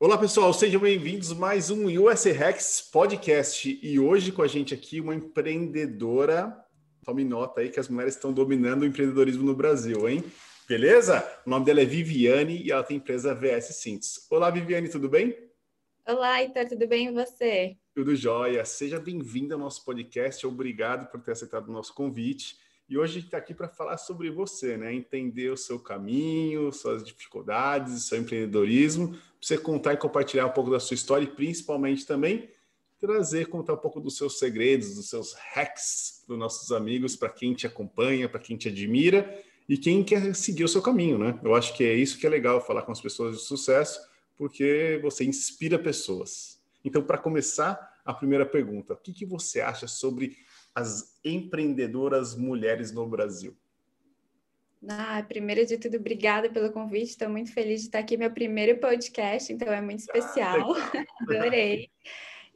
Olá pessoal, sejam bem-vindos a mais um US Rex Podcast e hoje com a gente aqui uma empreendedora. Tome nota aí que as mulheres estão dominando o empreendedorismo no Brasil, hein? Beleza? O nome dela é Viviane e ela tem empresa VS Sintes. Olá Viviane, tudo bem? Olá, Heitor, tudo bem e você? Tudo jóia. Seja bem-vinda ao nosso podcast. Obrigado por ter aceitado o nosso convite. E hoje está aqui para falar sobre você, né? Entender o seu caminho, suas dificuldades, seu empreendedorismo, para você contar e compartilhar um pouco da sua história e principalmente também trazer, contar um pouco dos seus segredos, dos seus hacks para os nossos amigos, para quem te acompanha, para quem te admira e quem quer seguir o seu caminho, né? Eu acho que é isso que é legal falar com as pessoas de sucesso, porque você inspira pessoas. Então, para começar, a primeira pergunta: o que, que você acha sobre as empreendedoras mulheres no Brasil? Ah, primeiro de tudo, obrigada pelo convite. Estou muito feliz de estar aqui, meu primeiro podcast, então é muito especial. Ah, Adorei.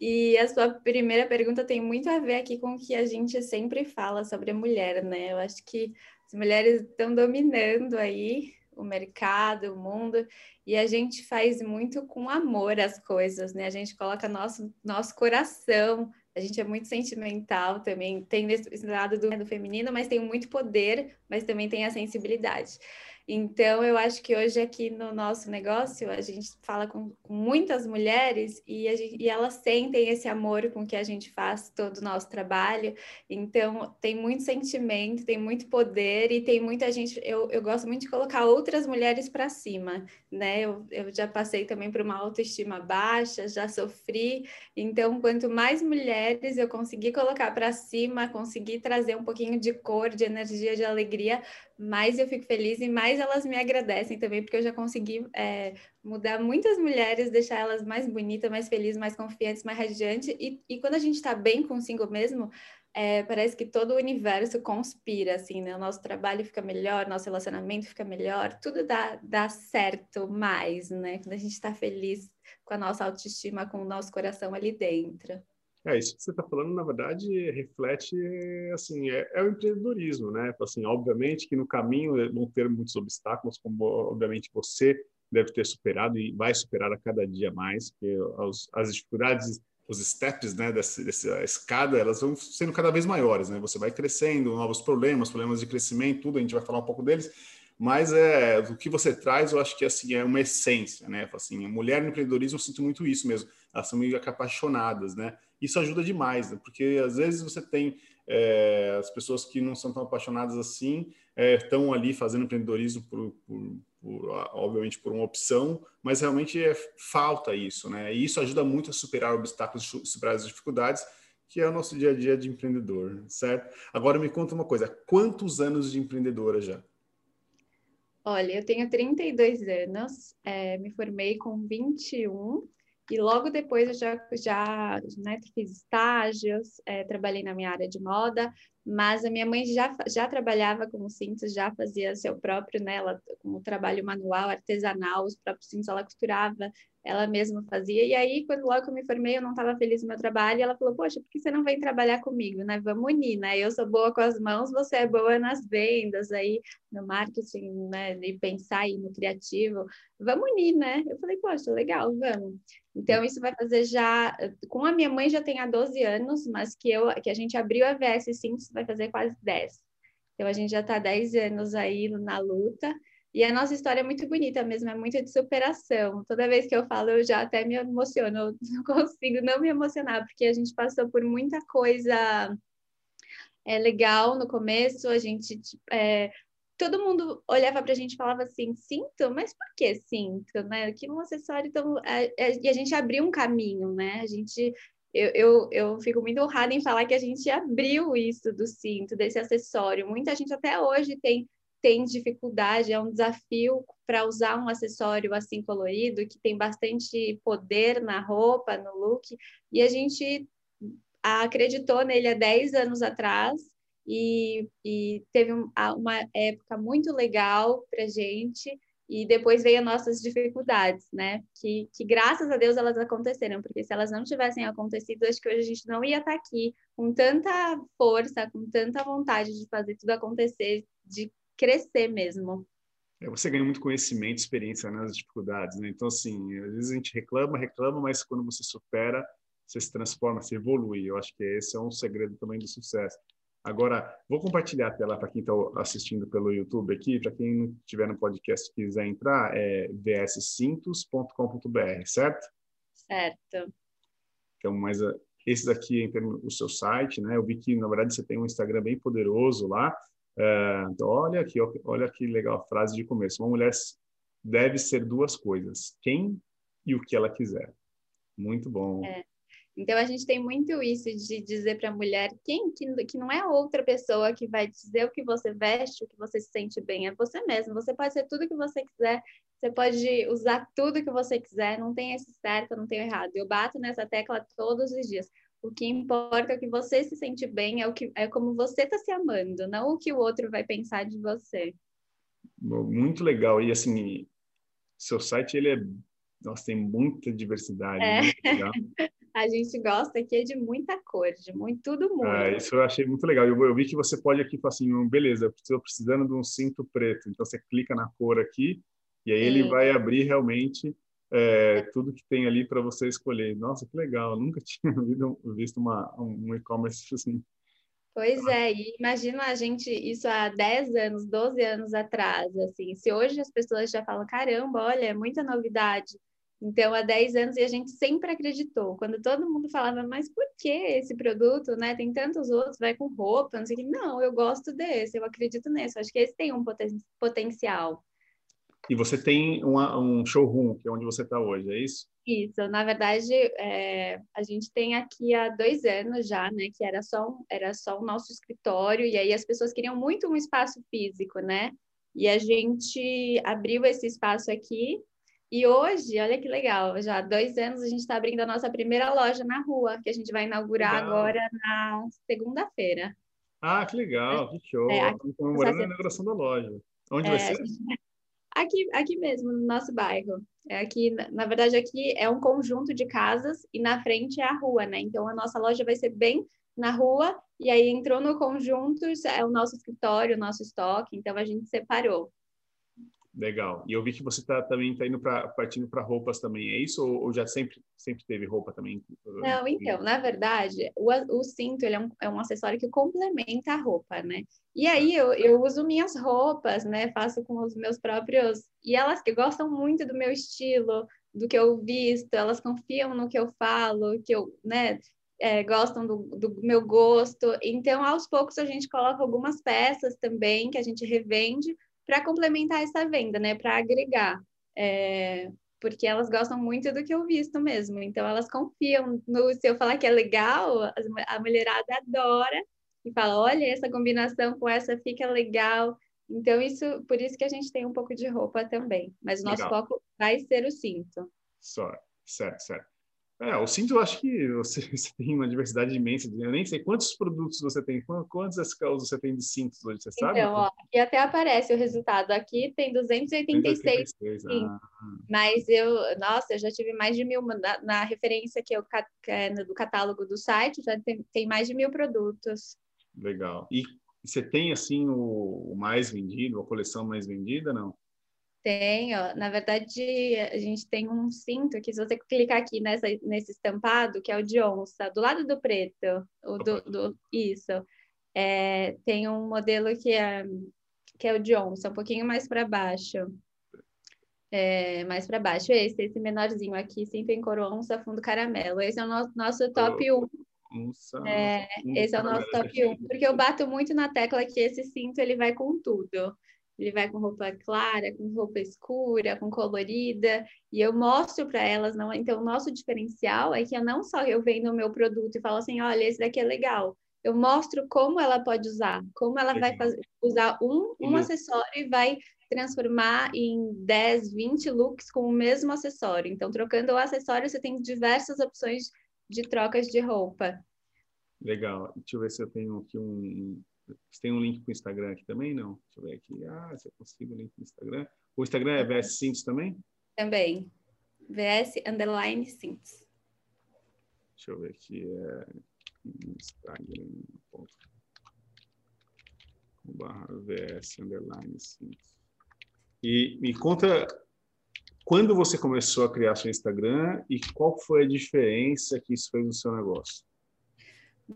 E a sua primeira pergunta tem muito a ver aqui com o que a gente sempre fala sobre a mulher, né? Eu acho que as mulheres estão dominando aí o mercado, o mundo, e a gente faz muito com amor as coisas, né? A gente coloca nosso, nosso coração a gente é muito sentimental também, tem esse lado do, do feminino, mas tem muito poder, mas também tem a sensibilidade. Então, eu acho que hoje aqui no nosso negócio, a gente fala com, com muitas mulheres e, gente, e, elas sentem esse amor com que a gente faz todo o nosso trabalho. Então, tem muito sentimento, tem muito poder e tem muita gente. Eu, eu gosto muito de colocar outras mulheres para cima, né? Eu, eu já passei também por uma autoestima baixa, já sofri. Então, quanto mais mulheres eu conseguir colocar para cima, conseguir trazer um pouquinho de cor, de energia, de alegria, mais eu fico feliz e mais elas me agradecem também, porque eu já consegui é, mudar muitas mulheres, deixar elas mais bonitas, mais felizes, mais confiantes, mais radiantes. E, e quando a gente está bem consigo mesmo, é, parece que todo o universo conspira, assim, né? O nosso trabalho fica melhor, nosso relacionamento fica melhor, tudo dá, dá certo mais, né? Quando a gente está feliz com a nossa autoestima, com o nosso coração ali dentro. É, isso que você está falando, na verdade, reflete, assim, é, é, o empreendedorismo, né? Assim, obviamente que no caminho vão ter muitos obstáculos, como, obviamente, você deve ter superado e vai superar a cada dia mais, porque as, as dificuldades, os steps, né, dessa, dessa escada, elas vão sendo cada vez maiores, né? Você vai crescendo, novos problemas, problemas de crescimento, tudo, a gente vai falar um pouco deles, mas é, o que você traz, eu acho que, assim, é uma essência, né? Assim, mulher no empreendedorismo, eu sinto muito isso mesmo, elas são meio apaixonadas, né? isso ajuda demais, né? porque às vezes você tem é, as pessoas que não são tão apaixonadas assim, é, estão ali fazendo empreendedorismo por, por, por, obviamente por uma opção, mas realmente é, falta isso, né? E isso ajuda muito a superar obstáculos, superar as dificuldades, que é o nosso dia a dia de empreendedor, certo? Agora me conta uma coisa, quantos anos de empreendedora já? Olha, eu tenho 32 anos, é, me formei com 21 e logo depois eu já, já né, fiz estágios, é, trabalhei na minha área de moda, mas a minha mãe já, já trabalhava com cintos, já fazia seu próprio, né, ela, como trabalho manual, artesanal, os próprios cintos ela costurava, ela mesma fazia. E aí, quando logo eu me formei, eu não estava feliz no meu trabalho, e ela falou: Poxa, por que você não vem trabalhar comigo, né? Vamos unir, né? Eu sou boa com as mãos, você é boa nas vendas, aí no marketing, né? E pensar aí no criativo. Vamos unir, né? Eu falei: Poxa, legal, vamos. Então, isso vai fazer já. Com a minha mãe já tem há 12 anos, mas que, eu, que a gente abriu a VS Simples vai fazer quase 10. Então, a gente já está 10 anos aí na luta. E a nossa história é muito bonita mesmo, é muito de superação. Toda vez que eu falo, eu já até me emociono, não consigo não me emocionar, porque a gente passou por muita coisa é, legal no começo, a gente é, todo mundo olhava para a gente e falava assim, cinto? Mas por que cinto? Né? Que um acessório tão... É, e a gente abriu um caminho, né? A gente... Eu, eu, eu fico muito honrada em falar que a gente abriu isso do cinto, desse acessório. Muita gente até hoje tem, tem dificuldade, é um desafio para usar um acessório assim colorido, que tem bastante poder na roupa, no look. E a gente acreditou nele há 10 anos atrás e, e teve um, uma época muito legal para gente e depois veio as nossas dificuldades, né? Que, que graças a Deus elas aconteceram, porque se elas não tivessem acontecido, acho que hoje a gente não ia estar tá aqui com tanta força, com tanta vontade de fazer tudo acontecer, de crescer mesmo. É, você ganha muito conhecimento, experiência nas dificuldades, né? Então, assim, às vezes a gente reclama, reclama, mas quando você supera, você se transforma, você evolui. Eu acho que esse é um segredo também do sucesso. Agora, vou compartilhar a tela para quem está assistindo pelo YouTube aqui, para quem não estiver no podcast e quiser entrar, é vscintos.com.br, certo? Certo. Então, mas esse daqui é o seu site, né? Eu vi que, na verdade, você tem um Instagram bem poderoso lá. É, então, olha aqui, olha que legal a frase de começo. Uma mulher deve ser duas coisas: quem e o que ela quiser. Muito bom. É. Então a gente tem muito isso de dizer para a mulher quem que, que não é outra pessoa que vai dizer o que você veste, o que você se sente bem, é você mesmo. Você pode ser tudo que você quiser, você pode usar tudo que você quiser, não tem esse certo, não tem errado. Eu bato nessa tecla todos os dias. O que importa é que você se sente bem, é o que é como você está se amando, não o que o outro vai pensar de você. Muito legal. E assim, seu site ele é nossa, tem muita diversidade. É. a gente gosta aqui de muita cor, de muito, tudo muito. Ah, isso eu achei muito legal. Eu, eu, vi que você pode aqui falar assim, beleza, eu estou precisando de um cinto preto. Então você clica na cor aqui e aí Sim. ele vai abrir realmente é, tudo que tem ali para você escolher. Nossa, que legal! Nunca tinha visto uma, um e-commerce assim. Pois é, e imagina a gente isso há 10 anos, 12 anos atrás, assim, se hoje as pessoas já falam, caramba, olha, é muita novidade, então, há 10 anos, e a gente sempre acreditou. Quando todo mundo falava, mas por que esse produto, né? Tem tantos outros, vai com roupa, não sei o que. Não, eu gosto desse, eu acredito nesse. Acho que esse tem um poten potencial. E você tem uma, um showroom, que é onde você está hoje, é isso? Isso, na verdade, é, a gente tem aqui há dois anos já, né? Que era só, era só o nosso escritório, e aí as pessoas queriam muito um espaço físico, né? E a gente abriu esse espaço aqui e hoje, olha que legal, já há dois anos a gente está abrindo a nossa primeira loja na rua, que a gente vai inaugurar legal. agora na segunda-feira. Ah, que legal, que show. É, Estamos comemorando a inauguração da loja. Onde é, vai ser? Aqui, aqui mesmo, no nosso bairro. É aqui, na verdade, aqui é um conjunto de casas e na frente é a rua, né? Então a nossa loja vai ser bem na rua e aí entrou no conjunto, é o nosso escritório, o nosso estoque, então a gente separou. Legal. E eu vi que você tá, também está indo para partindo para roupas também. É isso ou, ou, já sempre sempre teve roupa também? Não, então, na verdade, o, o cinto ele é um, é um acessório que complementa a roupa, né? E aí eu, eu uso minhas roupas, né? Faço com os meus próprios e elas que gostam muito do meu estilo, do que eu visto, elas confiam no que eu falo, que eu, né? É, gostam do, do meu gosto. Então, aos poucos a gente coloca algumas peças também que a gente revende para complementar essa venda, né? Para agregar. É, porque elas gostam muito do que eu visto mesmo. Então elas confiam no se eu falar que é legal, a mulherada adora e fala: olha, essa combinação com essa fica legal. Então, isso, por isso que a gente tem um pouco de roupa também. Mas o nosso legal. foco vai ser o cinto. Só, certo, certo. É, o cinto eu acho que você, você, tem uma diversidade imensa. Eu nem sei quantos produtos você tem, quantos SKUs você tem de cintos hoje, você sabe? Então, ó, aqui até aparece o resultado. Aqui tem 286, 286 ah. Mas eu, nossa, eu já tive mais de mil, na, na referência que eu, do catálogo do site, já tem, tem mais de mil produtos. Legal. E você tem, assim, o, o mais vendido, a coleção mais vendida, não? Tem, ó. Na verdade, a gente tem um cinto que, se você clicar aqui nessa, nesse estampado, que é o de onça, do lado do preto, o do, do isso, é, tem um modelo que é, que é o de onça, um pouquinho mais para baixo. É, mais para baixo, esse, esse menorzinho aqui, cinto em cor onça, fundo caramelo. Esse é o nosso, nosso top 1. Onça, é, esse é o nosso top 1, porque eu bato muito na tecla que esse cinto ele vai com tudo ele vai com roupa clara, com roupa escura, com colorida, e eu mostro para elas, não, então o nosso diferencial é que eu não só eu vendo o meu produto e falo assim, olha, esse daqui é legal. Eu mostro como ela pode usar, como ela vai fazer, usar um, um acessório e vai transformar em 10, 20 looks com o mesmo acessório. Então, trocando o acessório, você tem diversas opções de trocas de roupa. Legal. Deixa eu ver se eu tenho aqui um, você tem um link para o Instagram aqui também? Não. Deixa eu ver aqui. Ah, se eu consigo o link no Instagram. O Instagram é VS Cintos também? Também. VS Underline Cintos. Deixa eu ver aqui. É Instagram. Barra VS Underline Cintos. E me conta quando você começou a criar seu Instagram e qual foi a diferença que isso fez no seu negócio?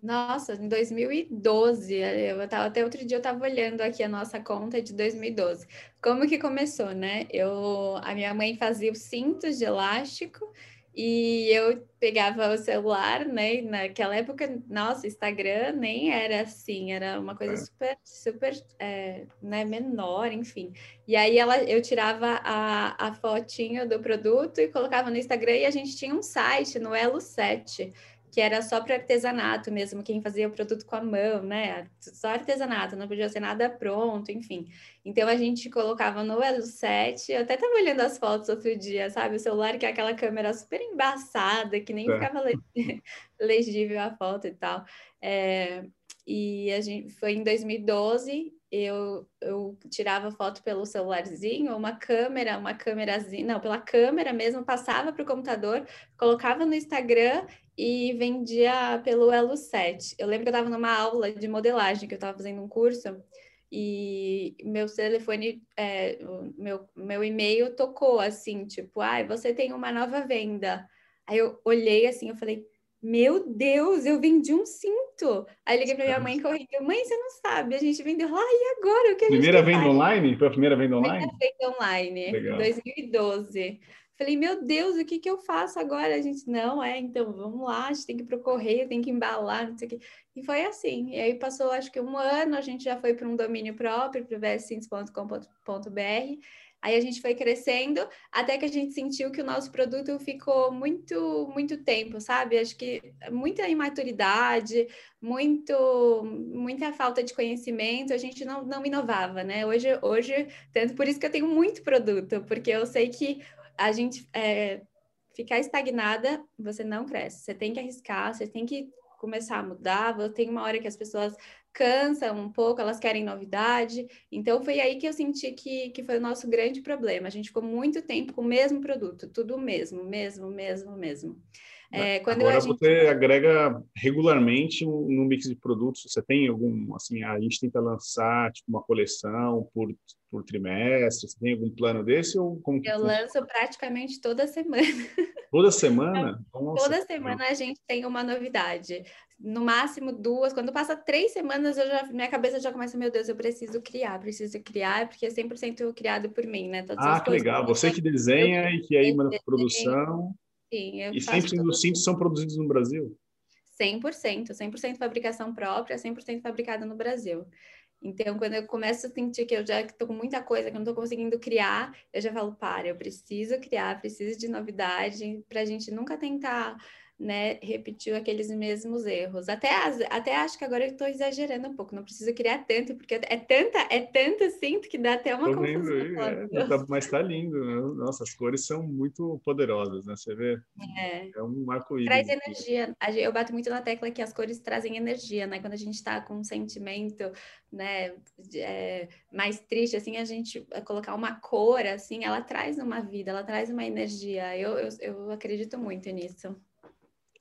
Nossa, em 2012, eu tava, até outro dia eu estava olhando aqui a nossa conta de 2012. Como que começou, né? Eu, a minha mãe fazia os cintos de elástico e eu pegava o celular, né? Naquela época, nossa, Instagram nem era assim, era uma coisa é. super, super, é, né, menor, enfim. E aí ela, eu tirava a, a fotinho do produto e colocava no Instagram e a gente tinha um site no Elo 7 que era só para artesanato mesmo, quem fazia o produto com a mão, né? Só artesanato, não podia ser nada pronto, enfim. Então a gente colocava no Elo 7, eu até estava olhando as fotos outro dia, sabe? O celular que é aquela câmera super embaçada, que nem é. ficava legível a foto e tal. É, e a gente foi em 2012 eu, eu tirava foto pelo celularzinho, uma câmera, uma câmerazinha, não, pela câmera mesmo, passava para o computador, colocava no Instagram e vendia pelo Elo 7. Eu lembro que eu estava numa aula de modelagem, que eu estava fazendo um curso, e meu telefone, é, meu, meu e-mail tocou assim, tipo, ai, ah, você tem uma nova venda. Aí eu olhei assim, eu falei, meu Deus, eu vendi um cinto. Aí liguei para minha mãe correndo, mãe, você não sabe, a gente vendeu lá e agora o que a Primeira venda online? Foi a primeira venda online? Primeira venda online, Legal. 2012. Falei, meu Deus, o que, que eu faço agora? A gente, não, é, então vamos lá, a gente tem que ir para o correio, tem que embalar, não sei o quê. E foi assim. E aí passou, acho que um ano, a gente já foi para um domínio próprio, para o vscintos.com.br. Aí a gente foi crescendo até que a gente sentiu que o nosso produto ficou muito, muito tempo, sabe? Acho que muita imaturidade, muito, muita falta de conhecimento, a gente não, não inovava, né? Hoje, hoje, tanto por isso que eu tenho muito produto, porque eu sei que a gente é, ficar estagnada, você não cresce. Você tem que arriscar, você tem que começar a mudar. Tem uma hora que as pessoas cansam um pouco, elas querem novidade. Então, foi aí que eu senti que, que foi o nosso grande problema. A gente ficou muito tempo com o mesmo produto, tudo mesmo, mesmo, mesmo, mesmo. É, quando Agora gente... você agrega regularmente no mix de produtos. Você tem algum, assim, a gente tenta lançar tipo uma coleção por, por trimestre. Você tem algum plano desse ou como Eu lanço praticamente toda semana. Toda semana? Nossa, toda semana a gente tem uma novidade. No máximo duas. Quando passa três semanas, eu já, minha cabeça já começa, meu Deus, eu preciso criar, preciso criar, porque é 100% criado por mim, né? Todas ah, que legal. Você que desenha e que aí manda para produção. Sim, eu E 100% dos cintos são produzidos no Brasil? 100%, 100% fabricação própria, 100% fabricada no Brasil. Então, quando eu começo a sentir que eu já estou com muita coisa que eu não estou conseguindo criar, eu já falo, para, eu preciso criar, preciso de novidade, para a gente nunca tentar né, repetiu aqueles mesmos erros. Até, até acho que agora eu estou exagerando um pouco, não preciso criar tanto, porque é tanta, é tanto cinto que dá até uma tô confusão. Aí, é, tá, mas está lindo, né? nossa, as cores são muito poderosas, né? Você vê, é, é um arco-íris. Traz energia, eu bato muito na tecla que as cores trazem energia, né? Quando a gente está com um sentimento, né, é, mais triste, assim, a gente colocar uma cor, assim, ela traz uma vida, ela traz uma energia. Eu, eu, eu acredito muito nisso.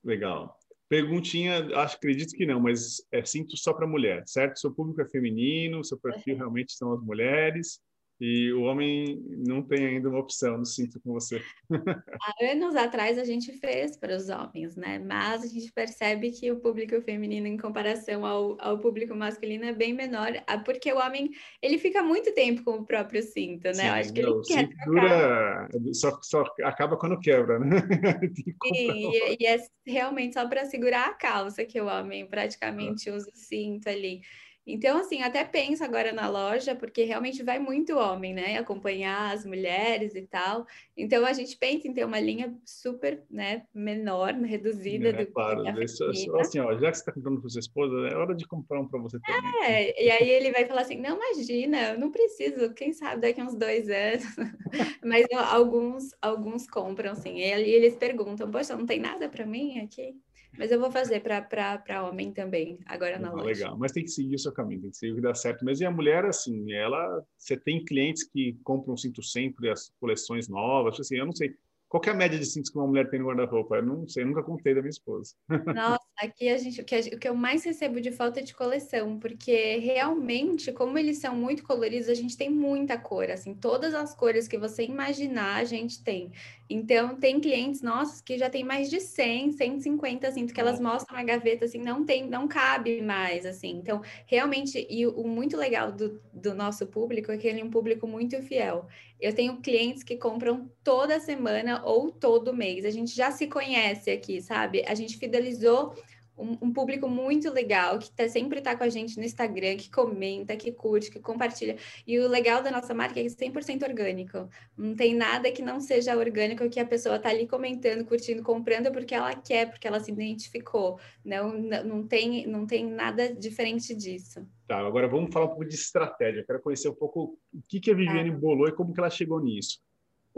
Legal. Perguntinha, acho, acredito que não, mas é cinto só para mulher, certo? Seu público é feminino, seu perfil realmente são as mulheres. E o homem não tem ainda uma opção no cinto com você. Há anos atrás a gente fez para os homens, né? Mas a gente percebe que o público feminino, em comparação ao, ao público masculino, é bem menor, ah, porque o homem ele fica muito tempo com o próprio cinto, né? Sim, Eu acho que ele quer dura, só, só acaba quando quebra, né? Sim, e, e é realmente só para segurar a calça que o homem praticamente usa o cinto ali. Então, assim, até penso agora na loja, porque realmente vai muito homem, né? Acompanhar as mulheres e tal. Então, a gente pensa em ter uma linha super, né, menor, reduzida. É, do claro, isso, assim, ó, já que você está comprando para sua esposa, é hora de comprar um para você também. É, e aí ele vai falar assim, não, imagina, eu não preciso, quem sabe daqui a uns dois anos. Mas alguns, alguns compram, assim. E eles perguntam, poxa, não tem nada para mim aqui? Mas eu vou fazer para homem também, agora na ah, loja. Legal, mas tem que seguir o seu caminho, tem que seguir o que dá certo. Mas e a mulher, assim, ela... Você tem clientes que compram cinto sempre, as coleções novas, assim, eu não sei. Qual é a média de cintos que uma mulher tem no guarda-roupa? Eu não sei, eu nunca contei da minha esposa. Nossa, aqui a gente, o que, o que eu mais recebo de falta é de coleção, porque realmente, como eles são muito coloridos, a gente tem muita cor, assim, todas as cores que você imaginar, a gente tem. Então, tem clientes nossos que já tem mais de 100, 150, assim, que elas mostram a gaveta, assim, não tem, não cabe mais, assim. Então, realmente, e o, o muito legal do, do nosso público é que ele é um público muito fiel. Eu tenho clientes que compram toda semana ou todo mês. A gente já se conhece aqui, sabe? A gente fidelizou um, um, público muito legal, que tá, sempre está com a gente no Instagram, que comenta, que curte, que compartilha. E o legal da nossa marca é que é 100% orgânico. Não tem nada que não seja orgânico, que a pessoa está ali comentando, curtindo, comprando porque ela quer, porque ela se identificou. Não, não, não, tem, não tem nada diferente disso. Tá, agora vamos falar um pouco de estratégia. Quero conhecer um pouco o que, que a Viviane tá. bolou e como que ela chegou nisso.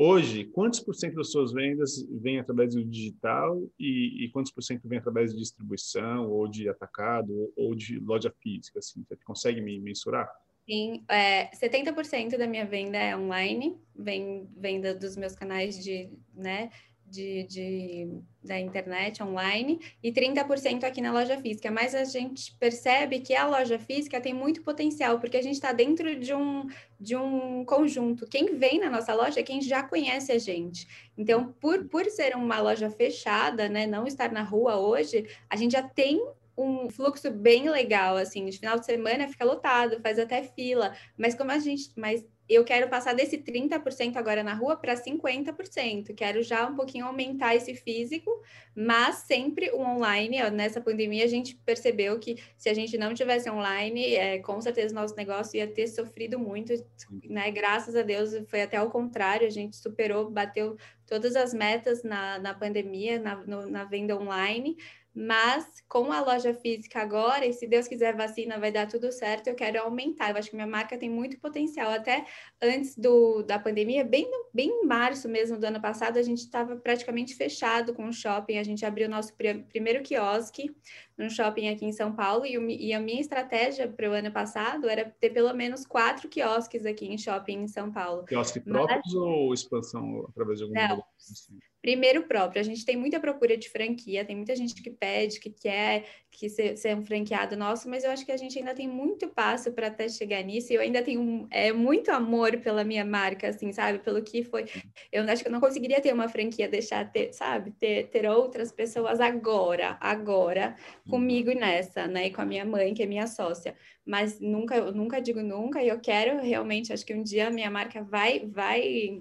Hoje, quantos por cento das suas vendas vêm através do digital e, e, quantos por cento vêm através de distribuição ou de atacado ou de loja física? Assim, você consegue me mensurar? Sim, é, 70% da minha venda é online, vem venda dos meus canais de, né, de, de, da internet online e 30% aqui na loja física. Mas a gente percebe que a loja física tem muito potencial, porque a gente está dentro de um, de um conjunto. Quem vem na nossa loja é quem já conhece a gente. Então, por, por ser uma loja fechada, né, não estar na rua hoje, a gente já tem um fluxo bem legal, assim, de final de semana fica lotado, faz até fila, mas como a gente, mas eu quero passar desse 30% agora na rua para 50%. Quero já um pouquinho aumentar esse físico, mas sempre o online. Nessa pandemia, a gente percebeu que se a gente não tivesse online, é, com certeza nosso negócio ia ter sofrido muito, né? Graças a Deus, foi até ao contrário, a gente superou, bateu todas as metas na, na pandemia, na, no, na venda online. Mas com a loja física agora, e se Deus quiser vacina, vai dar tudo certo, eu quero aumentar. Eu acho que minha marca tem muito potencial. Até antes do, da pandemia, bem, bem em março mesmo do ano passado, a gente estava praticamente fechado com o shopping. A gente abriu o nosso pr primeiro quiosque no shopping aqui em São Paulo, e, o, e a minha estratégia para o ano passado era ter pelo menos quatro quiosques aqui em shopping em São Paulo. Quiosques próprios ou expansão através de algum Não, Primeiro próprio, a gente tem muita procura de franquia, tem muita gente que pede, que quer que ser, ser um franqueado nosso, mas eu acho que a gente ainda tem muito passo para até chegar nisso. E eu ainda tenho é, muito amor pela minha marca, assim, sabe? Pelo que foi. Eu acho que eu não conseguiria ter uma franquia, deixar ter, sabe? Ter, ter outras pessoas agora, agora, comigo nessa, né? E com a minha mãe, que é minha sócia. Mas nunca, eu nunca digo nunca, e eu quero realmente, acho que um dia a minha marca vai, vai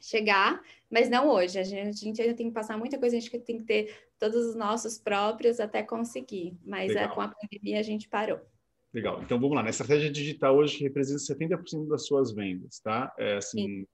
chegar, mas não hoje. A gente, a gente, ainda tem que passar muita coisa, a gente tem que ter todos os nossos próprios até conseguir. Mas é, com a pandemia a gente parou. Legal. Então vamos lá. Na estratégia digital hoje representa 70% das suas vendas, tá? É, assim,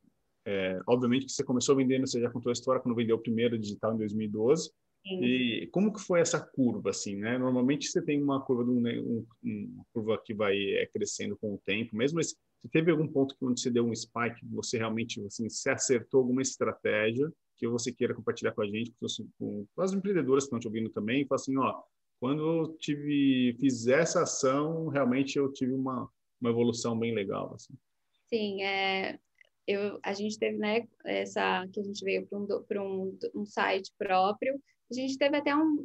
é, obviamente que você começou vendendo, você já contou a história quando vendeu o primeiro digital em 2012. Sim. E como que foi essa curva, assim, né? Normalmente você tem uma curva, de um, né, um, uma curva que vai é, crescendo com o tempo, mesmo se teve algum ponto que onde você deu um spike, você realmente assim, se acertou alguma estratégia que você queira compartilhar com a gente, com, as empreendedoras que estão te ouvindo também, e fala assim, ó, quando eu tive, fiz essa ação, realmente eu tive uma, uma evolução bem legal, assim. Sim, é, eu, a gente teve, né, essa, que a gente veio para um, um, um site próprio, a gente teve até um,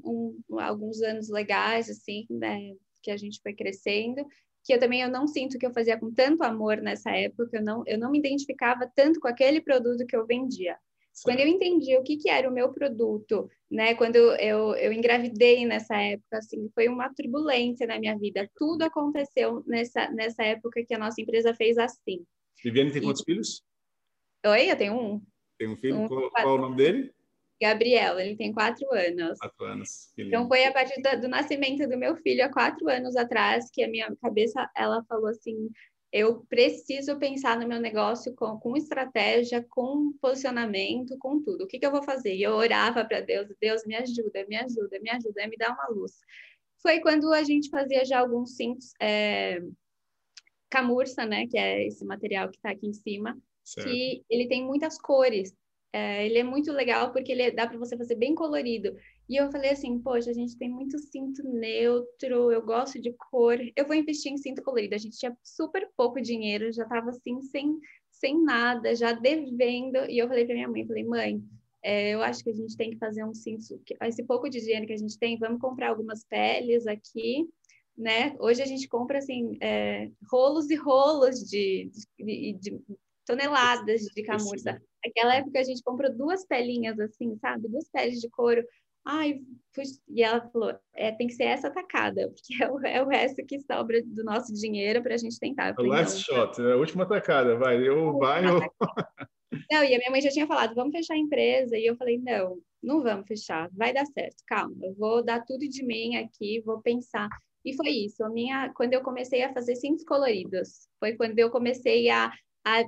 um, alguns anos legais, assim, né, que a gente foi crescendo, que eu também eu não sinto que eu fazia com tanto amor nessa época, eu não, eu não me identificava tanto com aquele produto que eu vendia. Quando eu entendi o que, que era o meu produto, né, quando eu, eu engravidei nessa época, assim, foi uma turbulência na minha vida. Tudo aconteceu nessa, nessa época que a nossa empresa fez assim. Viviane tem quantos e... filhos? Oi, eu tenho um. Tem um filho? Um, qual, qual é o nome dele? Gabriel, ele tem quatro anos. Quatro anos. Então foi a partir do, do, nascimento do meu filho há quatro anos atrás que a minha cabeça ela falou assim, eu preciso pensar no meu negócio com, com estratégia, com posicionamento, com tudo. O que, que eu vou fazer? E eu orava para Deus, Deus me ajuda, me ajuda, me ajuda, me dá uma luz. Foi quando a gente fazia já alguns cintos é, camurça, né, que é esse material que está aqui em cima, certo. que ele tem muitas cores. É, ele é muito legal porque ele é, dá para você fazer bem colorido. E eu falei assim, poxa, a gente tem muito cinto neutro, eu gosto de cor, eu vou investir em cinto colorido. A gente tinha super pouco dinheiro, já estava assim, sem, sem nada, já devendo. E eu falei para minha mãe, falei, mãe, é, eu acho que a gente tem que fazer um senso, esse pouco de dinheiro que a gente tem, vamos comprar algumas peles aqui, né? Hoje a gente compra assim é, rolos e rolos de, de, de toneladas de camurça. Naquela época a gente comprou duas pelinhas assim, sabe? Duas peles de couro. Ai, e ela falou, é, tem que ser essa tacada, porque é o, é o resto que sobra do nosso dinheiro para a gente tentar. Falei, last então, shot, é a última tacada, vai, eu vai ou... Não, e a minha mãe já tinha falado, vamos fechar a empresa, e eu falei, não, não vamos fechar, vai dar certo, calma, eu vou dar tudo de mim aqui, vou pensar. E foi isso, a minha, quando eu comecei a fazer cintos coloridos, foi quando eu comecei a a,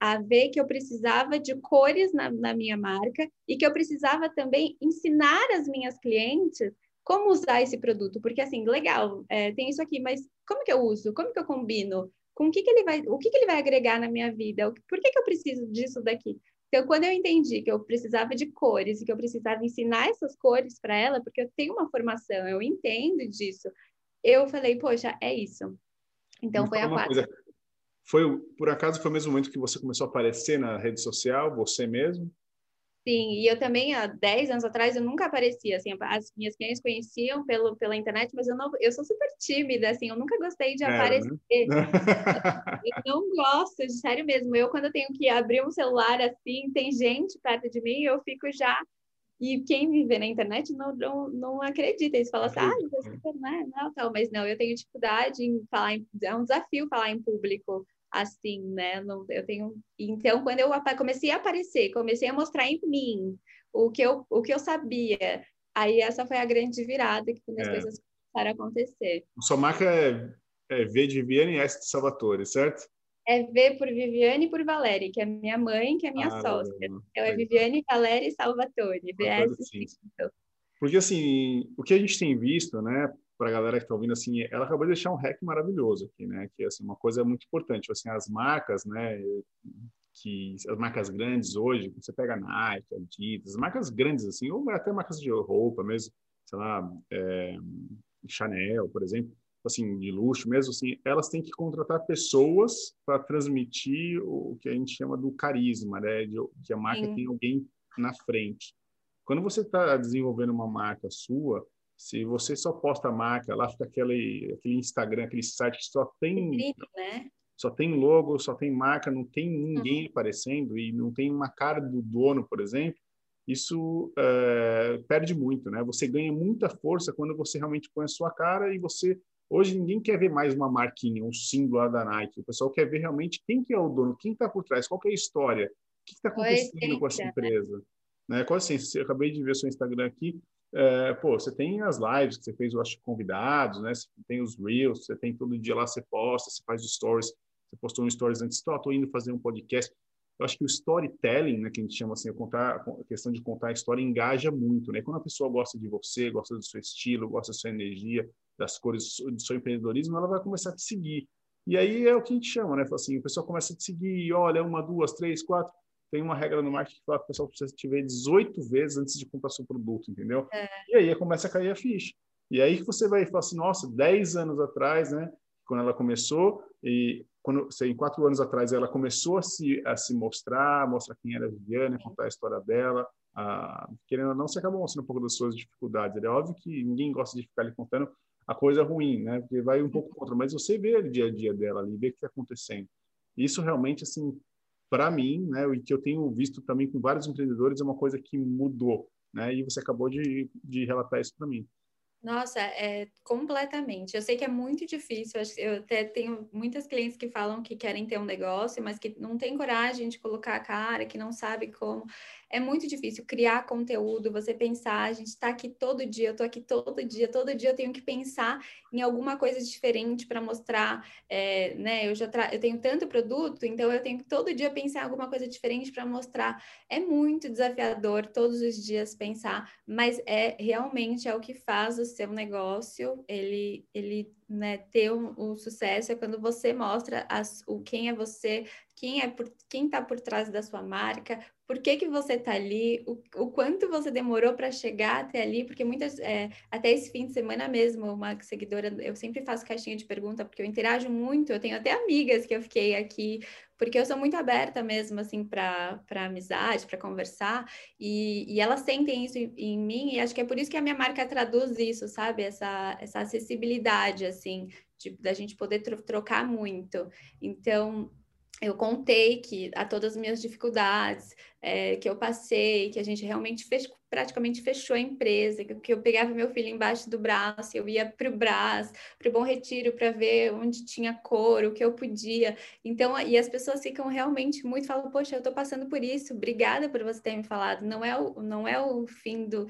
a ver que eu precisava de cores na, na minha marca e que eu precisava também ensinar as minhas clientes como usar esse produto, porque assim, legal, é, tem isso aqui, mas como que eu uso? Como que eu combino? Com o que, que ele vai, o que, que ele vai agregar na minha vida? Por que, que eu preciso disso daqui? Então, quando eu entendi que eu precisava de cores e que eu precisava ensinar essas cores para ela, porque eu tenho uma formação, eu entendo disso, eu falei, poxa, é isso. Então, foi a quatro. Foi, por acaso, foi o mesmo momento que você começou a aparecer na rede social, você mesmo? Sim, e eu também, há 10 anos atrás, eu nunca aparecia, assim, as minhas clientes conheciam pelo, pela internet, mas eu não, eu sou super tímida, assim, eu nunca gostei de é, aparecer. Né? eu não gosto, de sério mesmo, eu quando eu tenho que abrir um celular, assim, tem gente perto de mim, eu fico já, e quem vive na internet não, não, não acredita, eles falam assim, ah, você é né, não, tal, mas não, eu tenho dificuldade em falar, em, é um desafio falar em público, assim, né? Não, eu tenho. Então, quando eu comecei a aparecer, comecei a mostrar em mim o que eu, o que eu sabia, aí essa foi a grande virada que quando as é. coisas começaram a acontecer. Sua marca é, é V de Viviane e S de Salvatore, certo? É V por Viviane e por Valéria, que é minha mãe, que é minha ah, sócia. Então é Viviane, Valéria e Salvatore. VS. Porque assim, o que a gente tem visto, né, para a galera que está ouvindo, assim, ela acabou de deixar um hack maravilhoso aqui, né? Que assim, uma coisa muito importante, assim, as marcas, né? Que as marcas grandes hoje, você pega Nike, Adidas, marcas grandes assim, ou até marcas de roupa mesmo, sei lá, é, Chanel, por exemplo, assim, de luxo mesmo, assim, elas têm que contratar pessoas para transmitir o que a gente chama do carisma, né? De, que a marca Sim. tem alguém na frente. Quando você está desenvolvendo uma marca sua, se você só posta a marca, lá fica aquele, aquele Instagram, aquele site que só tem, né? só tem logo, só tem marca, não tem ninguém uhum. aparecendo e não tem uma cara do dono, por exemplo, isso é, perde muito, né? Você ganha muita força quando você realmente põe a sua cara e você hoje ninguém quer ver mais uma marquinha, um símbolo lá da Nike. O pessoal quer ver realmente quem que é o dono, quem está por trás, qual é a história, o que está acontecendo com essa empresa. Né? Qual assim, eu acabei de ver seu Instagram aqui, é, pô, você tem as lives que você fez, eu acho, convidados, né? Você tem os reels, você tem todo dia lá, você posta, você faz stories. Você postou um stories antes, estou oh, indo fazer um podcast. Eu acho que o storytelling, né, que a gente chama assim, contar, a questão de contar a história engaja muito, né? Quando a pessoa gosta de você, gosta do seu estilo, gosta da sua energia, das cores do seu empreendedorismo, ela vai começar a te seguir. E aí é o que a gente chama, né? Assim, o pessoal começa a te seguir, olha, uma, duas, três, quatro tem uma regra no marketing que fala que o pessoal precisa te ver 18 vezes antes de comprar seu produto, entendeu? É. E aí começa a cair a ficha. E aí que você vai falar assim, nossa, 10 anos atrás, né? Quando ela começou, e quando, sei, em quatro anos atrás ela começou a se, a se mostrar, mostrar quem era a Viviane, contar a história dela, a, querendo ou não, você acaba mostrando um pouco das suas dificuldades. É óbvio que ninguém gosta de ficar ali contando a coisa ruim, né? Porque vai um pouco contra, mas você vê o dia a dia dela ali, vê o que está acontecendo. Isso realmente, assim, para mim, né, e que eu tenho visto também com vários empreendedores, é uma coisa que mudou, né? E você acabou de, de relatar isso para mim. Nossa, é completamente. Eu sei que é muito difícil. Eu até tenho muitas clientes que falam que querem ter um negócio, mas que não tem coragem de colocar a cara, que não sabe como é muito difícil criar conteúdo, você pensar, a gente está aqui todo dia, eu estou aqui todo dia, todo dia eu tenho que pensar em alguma coisa diferente para mostrar, é, né? Eu já eu tenho tanto produto, então eu tenho que todo dia pensar em alguma coisa diferente para mostrar. É muito desafiador todos os dias pensar, mas é realmente é o que faz o seu negócio, ele, ele né, ter um, um sucesso é quando você mostra as, o quem é você, quem é por, quem está por trás da sua marca, por que, que você está ali, o, o, quanto você demorou para chegar até ali, porque muitas, é, até esse fim de semana mesmo, uma seguidora, eu sempre faço caixinha de pergunta, porque eu interajo muito, eu tenho até amigas que eu fiquei aqui, porque eu sou muito aberta mesmo, assim, para amizade, para conversar, e, e elas sentem isso em, em, mim, e acho que é por isso que a minha marca traduz isso, sabe, essa, essa acessibilidade, assim, de, da gente poder tro trocar muito. Então, eu contei que a todas as minhas dificuldades é, que eu passei, que a gente realmente fez, praticamente fechou a empresa, que, eu pegava meu filho embaixo do braço, eu ia para o Brás, para o Bom Retiro, para ver onde tinha couro, o que eu podia. Então, e as pessoas ficam realmente muito, falam, poxa, eu estou passando por isso, obrigada por você ter me falado, não é o, não é o fim do,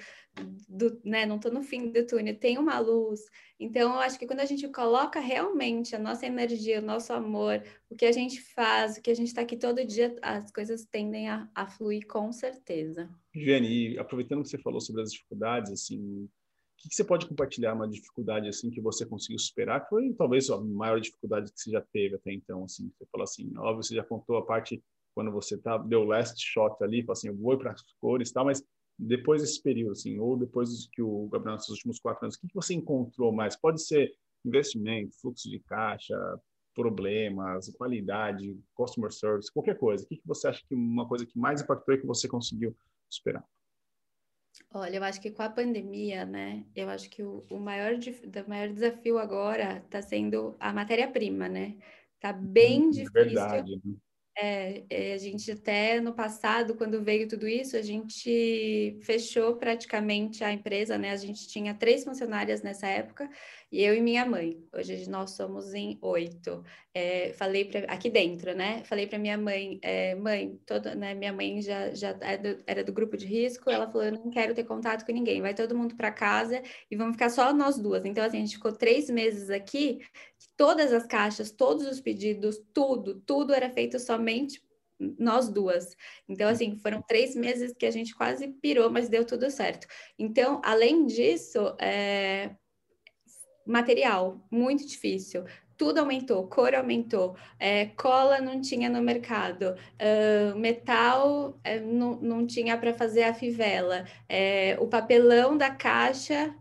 do né, não estou no fim do túnel, tem uma luz. Então, eu acho que quando a gente coloca realmente a nossa energia, o nosso amor, o que a gente faz, o que a gente está aqui todo dia, as coisas tendem a, a fluir com certeza. Jenny, aproveitando que você falou sobre as dificuldades, assim, o que, que, você pode compartilhar uma dificuldade assim que você conseguiu superar? Que foi talvez a maior dificuldade que você já teve até então, assim. Você falou assim, óbvio, você já contou a parte quando você tá deu last shot ali, falou assim, eu vou para as cores, e tal, mas depois desse período, assim, ou depois que o Gabriel, nos últimos quatro anos, o que, que você encontrou mais? Pode ser investimento, fluxo de caixa, problemas, qualidade, customer service, qualquer coisa. O que, que você acha que uma coisa que mais impactou e que você conseguiu superar? Olha, eu acho que com a pandemia, né? Eu acho que o, o maior, o maior desafio agora está sendo a matéria-prima, né? Tá bem hum, difícil. Verdade. Né? É, é, a gente até no passado, quando veio tudo isso, a gente fechou praticamente a empresa, né? A gente tinha três funcionárias nessa época, e eu e minha mãe. Hoje nós somos em oito. É, falei aqui dentro, né? Falei para minha mãe, é, mãe, toda, né? Minha mãe já já é era do, grupo de risco. Ela falou, eu não quero ter contato com ninguém. Vai todo mundo para casa e vamos ficar só nós duas. Então assim, a gente ficou três meses aqui. Todas as caixas, todos os pedidos, tudo, tudo era feito somente nós duas. Então, assim, foram três meses que a gente quase pirou, mas deu tudo certo. Então, além disso, é, material, muito difícil tudo aumentou, cor aumentou, é, cola não tinha no mercado, uh, metal é, não, não tinha para fazer a fivela, é, o papelão da caixa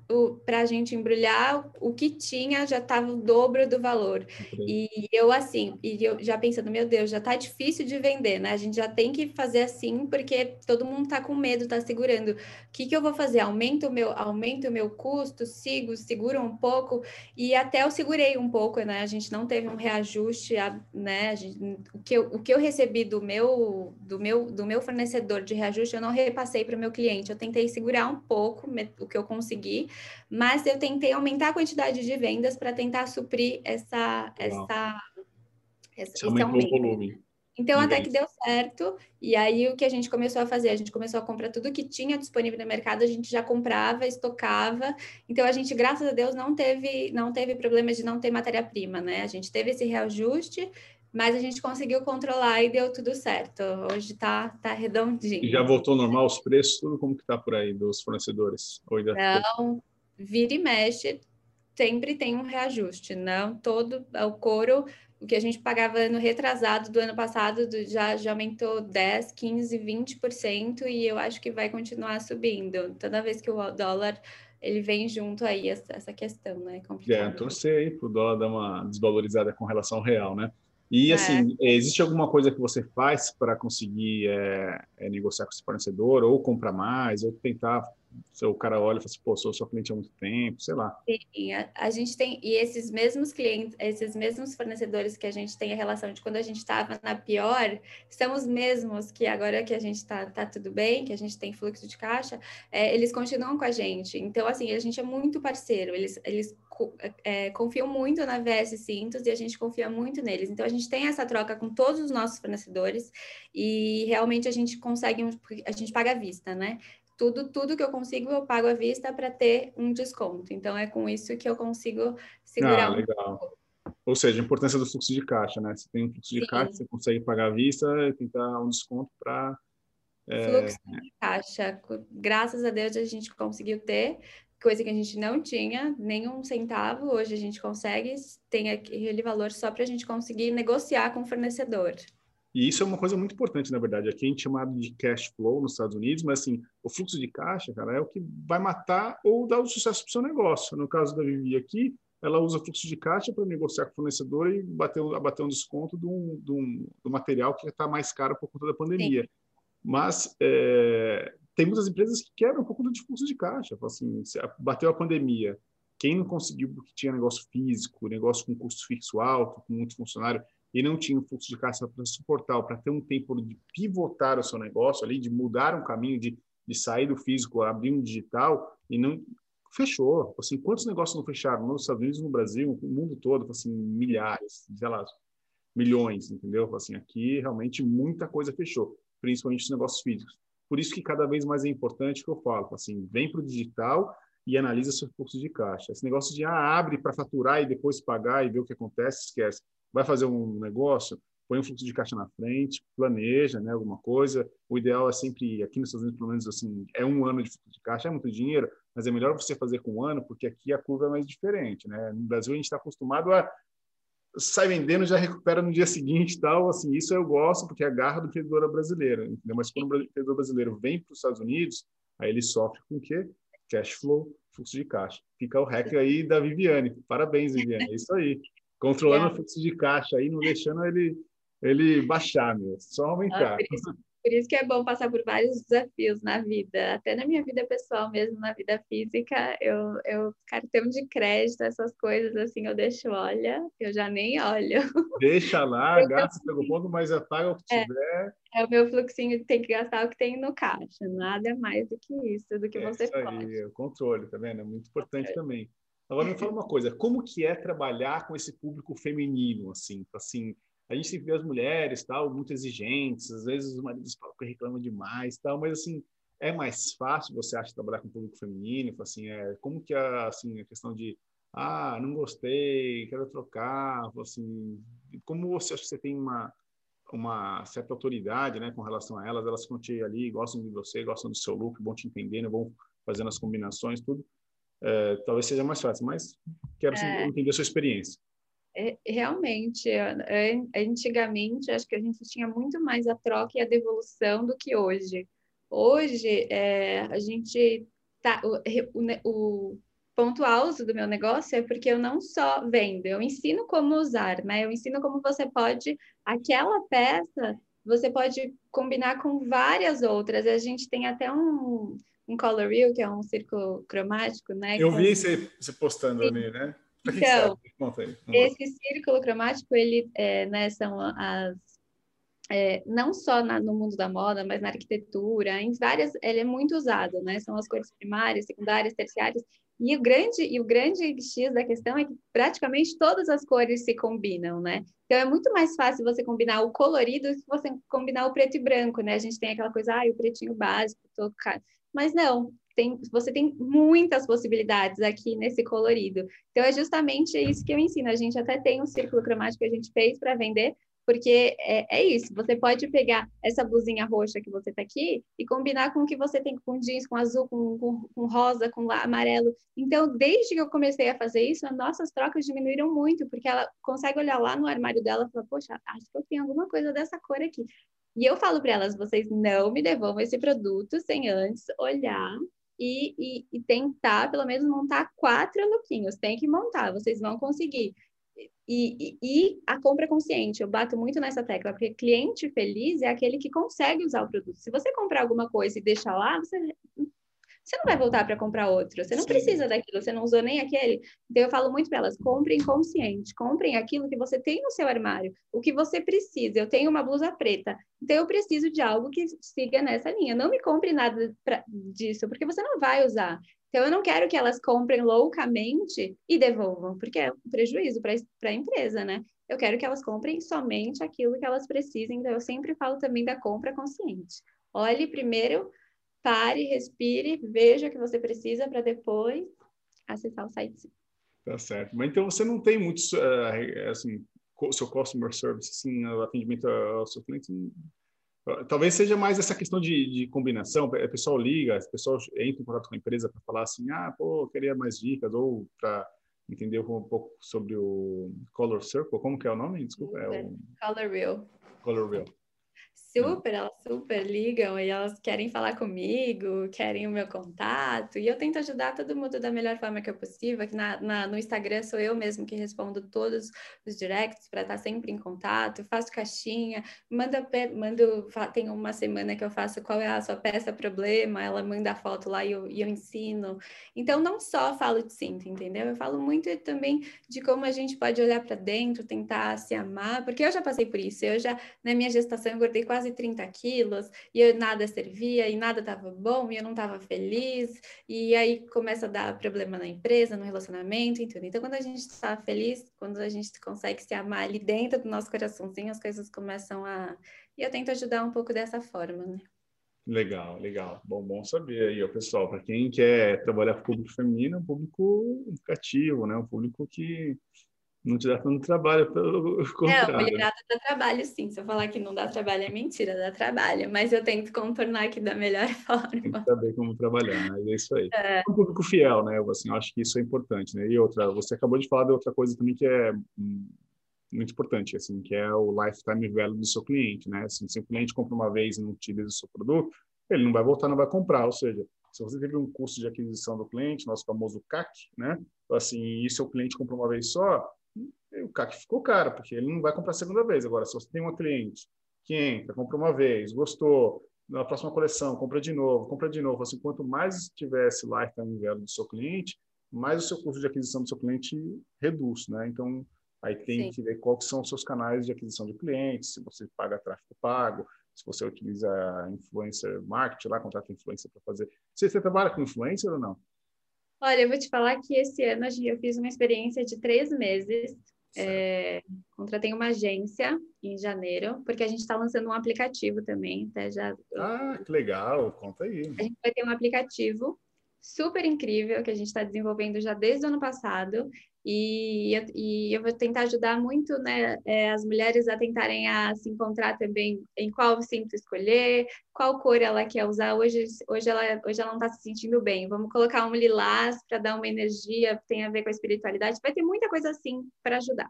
para a gente embrulhar, o que tinha já estava o dobro do valor. E eu assim, e eu já pensando, meu Deus, já está difícil de vender, né? A gente já tem que fazer assim, porque todo mundo está com medo, está segurando. O que, que eu vou fazer? Aumento o meu, aumento o meu custo, sigo, seguro um pouco, e até eu segurei um pouco, né? Gente não teve um reajuste, né? Gente, o, que eu, o que eu recebi do meu, do meu, do meu fornecedor de reajuste, eu não repassei para o meu cliente. Eu tentei segurar um pouco o que eu consegui, mas eu tentei aumentar a quantidade de vendas para tentar suprir essa, essa, essa esse aumento. o volume. Então, até que deu certo. E aí, o que a gente começou a fazer? A gente começou a comprar tudo que tinha disponível no mercado, a gente já comprava, estocava. Então, a gente, graças a Deus, não teve, não teve problema de não ter matéria-prima, né? A gente teve esse reajuste, mas a gente conseguiu controlar e deu tudo certo. Hoje tá, tá redondinho. E já voltou normal os preços? Tudo como que tá por aí dos fornecedores? Não, vira e mexe, sempre tem um reajuste, não todo o couro o que a gente pagava no retrasado do ano passado já, já aumentou 10, 15, 20% e eu acho que vai continuar subindo. Toda vez que o dólar ele vem junto aí essa, essa questão, né? É, torcer aí para o dólar dar uma desvalorizada com relação ao real, né? E, é. assim, é. existe alguma coisa que você faz para conseguir é, é, negociar com esse fornecedor, ou comprar mais, ou tentar o cara olha e fala assim, pô, sou sua cliente há muito tempo, sei lá. Sim, a, a, gente tem, e esses mesmos clientes, esses mesmos fornecedores que a gente tem a relação de quando a gente estava na pior, são os mesmos que agora que a gente está tá tudo bem, que a gente tem fluxo de caixa, é, eles continuam com a gente. Então, assim, a gente é muito parceiro, eles, eles é, confiam muito na VS Cintos e a gente confia muito neles. Então, a gente tem essa troca com todos os nossos fornecedores e realmente a gente consegue, a gente paga à vista, né? Tudo, tudo que eu consigo eu pago à vista para ter um desconto. Então é com isso que eu consigo segurar. Ah, legal. Ou seja, a importância do fluxo de caixa, né? Você tem um fluxo de Sim. caixa, você consegue pagar à vista e tentar um desconto para. É... Fluxo de caixa, graças a Deus a gente conseguiu ter, coisa que a gente não tinha, nenhum centavo, hoje a gente consegue, tem aquele valor só para a gente conseguir negociar com o fornecedor. E isso é uma coisa muito importante, na verdade. Aqui a gente chama de cash flow nos Estados Unidos, mas assim, o fluxo de caixa, cara, é o que vai matar ou dar o sucesso para o seu negócio. No caso da Vivi aqui, ela usa fluxo de caixa para negociar com o fornecedor e bater, bater um desconto do, do, do material que está mais caro por conta da pandemia. Sim. Mas é, tem muitas empresas que quebram por conta de fluxo de caixa. Assim, bateu a pandemia, quem não conseguiu porque tinha negócio físico, negócio com custo fixo alto, com muito funcionário, e não tinha um fluxo de caixa para suportar, para ter um tempo de pivotar o seu negócio ali, de mudar um caminho, de, de sair do físico, abrir um digital, e não fechou. Assim, quantos negócios não fecharam nos Estados Unidos, no Brasil, no mundo todo? Assim, milhares, sei lá, milhões, entendeu? Assim, aqui realmente muita coisa fechou, principalmente os negócios físicos. Por isso que cada vez mais é importante que eu falo, assim, vem para o digital e analisa seus fluxos de caixa. Esse negócio de ah, abre para faturar e depois pagar e ver o que acontece, esquece vai fazer um negócio, põe um fluxo de caixa na frente, planeja, né, alguma coisa. O ideal é sempre, aqui nos Estados Unidos, pelo menos assim, é um ano de fluxo de caixa, é muito dinheiro, mas é melhor você fazer com um ano, porque aqui a curva é mais diferente, né? No Brasil a gente está acostumado a sai vendendo, já recupera no dia seguinte tal, assim, isso eu gosto porque é a garra do empreendedor brasileiro, entendeu? Mas quando o empreendedor brasileiro vem para os Estados Unidos, aí ele sofre com o quê? Cash flow, fluxo de caixa. Fica o rec aí da Viviane. Parabéns, Viviane, é isso aí controlando é. o fluxo de caixa aí, não deixando ele, ele baixar, meu. Só aumentar. Ah, por, isso, por, isso, que é bom passar por vários desafios na vida, até na minha vida pessoal mesmo, na vida física, eu, eu cartão de crédito, essas coisas assim, eu deixo, olha, eu já nem olho. Deixa lá, gasta pelo ponto, mas apaga o que é, tiver. É o meu fluxinho, tem que gastar o que tem no caixa, nada mais do que isso, do que é você isso pode. Aí, o controle, tá vendo? É muito importante também. Agora me fala uma coisa, como que é trabalhar com esse público feminino, assim, assim, a gente vê as mulheres, tal, muito exigentes, às vezes os maridos falam que reclamam demais, tal, mas assim, é mais fácil você acha trabalhar com o público feminino, assim, é, como que é assim a questão de ah, não gostei, quero trocar, assim, como você acha que você tem uma uma certa autoridade, né, com relação a elas, elas ficam te ali, gostam de você, gostam do seu look, vão te entendendo, vão fazendo as combinações, tudo é, talvez seja mais fácil, mas quero é, entender a sua experiência. É, realmente, antigamente, acho que a gente tinha muito mais a troca e a devolução do que hoje. Hoje, é, a gente tá, o, o, o ponto alto do meu negócio é porque eu não só vendo, eu ensino como usar, né? Eu ensino como você pode, aquela peça, você pode combinar com várias outras. A gente tem até um, um color wheel, que é um círculo cromático, né? Eu vi você, postando ali, né? Pra então, esse círculo cromático, ele, é, né, são as é, não só na, no mundo da moda, mas na arquitetura, em várias, ele é muito usado, né? São as cores primárias, secundárias, terciárias. E o grande e o grande X da questão é que praticamente todas as cores se combinam, né? Então é muito mais fácil você combinar o colorido do que você combinar o preto e branco, né? A gente tem aquela coisa, ah, o pretinho básico, todo mas não, tem, você tem muitas possibilidades aqui nesse colorido. Então, é justamente isso que eu ensino. A gente até tem um círculo cromático que a gente fez para vender, porque é, é, isso, você pode pegar essa blusinha roxa que você tá aqui e combinar com o que você tem com jeans, com azul, com, com, com rosa, com amarelo. Então, desde que eu comecei a fazer isso, as nossas trocas diminuíram muito, porque ela consegue olhar lá no armário dela e falar, poxa, acho que eu tenho alguma coisa dessa cor aqui. E eu falo para elas: vocês não me devolvam esse produto sem antes olhar e, e, e, tentar, pelo menos, montar quatro lookinhos. Tem que montar, vocês vão conseguir. E, e, a compra consciente, eu bato muito nessa tecla, porque cliente feliz é aquele que consegue usar o produto. Se você comprar alguma coisa e deixar lá, você você não vai voltar para comprar outro. Você não Sim. precisa daquilo, você não usou nem aquele. Então eu falo muito para elas: comprem consciente, comprem aquilo que você tem no seu armário, o que você precisa. Eu tenho uma blusa preta, então eu preciso de algo que siga nessa linha. Não me compre nada pra, disso, porque você não vai usar. Então, eu não quero que elas comprem loucamente e devolvam, porque é um prejuízo para a empresa, né? Eu quero que elas comprem somente aquilo que elas precisem. Então, eu sempre falo também da compra consciente. Olhe primeiro pare, respire, veja o que você precisa para depois acessar o site. Tá certo. Mas então você não tem muitos, uh, assim, seu customer service, assim, atendimento ao seu cliente, talvez seja mais essa questão de, de combinação. O pessoal liga, o pessoal entra em contato com a empresa para falar assim, ah, pô, queria mais dicas, ou para entender um pouco sobre o Color Circle, como que é o nome? Desculpa. É o... Color Wheel. Color Wheel. Super, elas super ligam e elas querem falar comigo, querem o meu contato, e eu tento ajudar todo mundo da melhor forma que é possível. Aqui na, na, no Instagram sou eu mesmo que respondo todos os directs para estar sempre em contato, faço caixinha, manda, mando, tem uma semana que eu faço qual é a sua peça problema, ela manda a foto lá e eu, e eu ensino. Então, não só falo de cinto, entendeu? Eu falo muito também de como a gente pode olhar para dentro, tentar se amar, porque eu já passei por isso, eu já, na minha gestação, engordei quase quase 30 quilos e nada servia e nada estava bom e eu não estava feliz e aí começa a dar problema na empresa, no relacionamento, e tudo. Então, quando a gente está feliz, quando a gente consegue se amar ali dentro do nosso coraçãozinho, as coisas começam a... E eu tento ajudar um pouco dessa forma, né? Legal, legal. Bom, bom saber aí, ó, pessoal. Para quem quer trabalhar com público feminino, um público educativo, né? Um público que não te dá tanto trabalho pelo contrário. Não, mulherada dá trabalho sim. Se eu falar que não dá trabalho é mentira, dá trabalho. Mas eu tento contornar aqui da melhor forma. Tem que saber como trabalhar, né? É isso aí. É. é um público fiel, né? Assim, eu acho que isso é importante, né? E outra, você acabou de falar de outra coisa também que é hum, muito importante, assim, que é o lifetime value do seu cliente, né? Assim, se o cliente compra uma vez e não utiliza o seu produto, ele não vai voltar, não vai comprar. Ou seja, se você teve um custo de aquisição do cliente, nosso famoso CAC, né? Assim, e seu cliente compra uma vez só, o CAC ficou caro, porque ele não vai comprar a segunda vez. Agora, se você tem uma cliente que entra, compra uma vez, gostou, na próxima coleção, compra de novo, compra de novo. Assim, quanto mais tivesse lifetime value do seu cliente, mais o seu custo de aquisição do seu cliente reduz, né? Então, aí tem Sim. que ver quais são os seus canais de aquisição de clientes, se você paga tráfego pago, se você utiliza influencer marketing lá, contrata influencer para fazer. Você, você trabalha com influencer ou não? Olha, eu vou te falar que esse ano eu fiz uma experiência de três meses é, contratei uma agência em janeiro, porque a gente está lançando um aplicativo também. Até já, ah, que legal! Conta aí. A gente vai ter um aplicativo super incrível que a gente está desenvolvendo já desde o ano passado. E, e eu vou tentar ajudar muito né, é, as mulheres a tentarem a se encontrar também em qual cinto escolher, qual cor ela quer usar. Hoje, hoje, ela, hoje ela não está se sentindo bem. Vamos colocar um lilás para dar uma energia, tem a ver com a espiritualidade. Vai ter muita coisa assim para ajudar.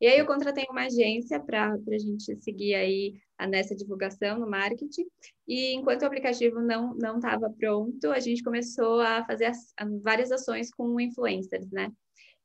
E aí eu contratei uma agência para a gente seguir aí nessa divulgação no marketing. E enquanto o aplicativo não não estava pronto, a gente começou a fazer as, a, várias ações com influencers, né?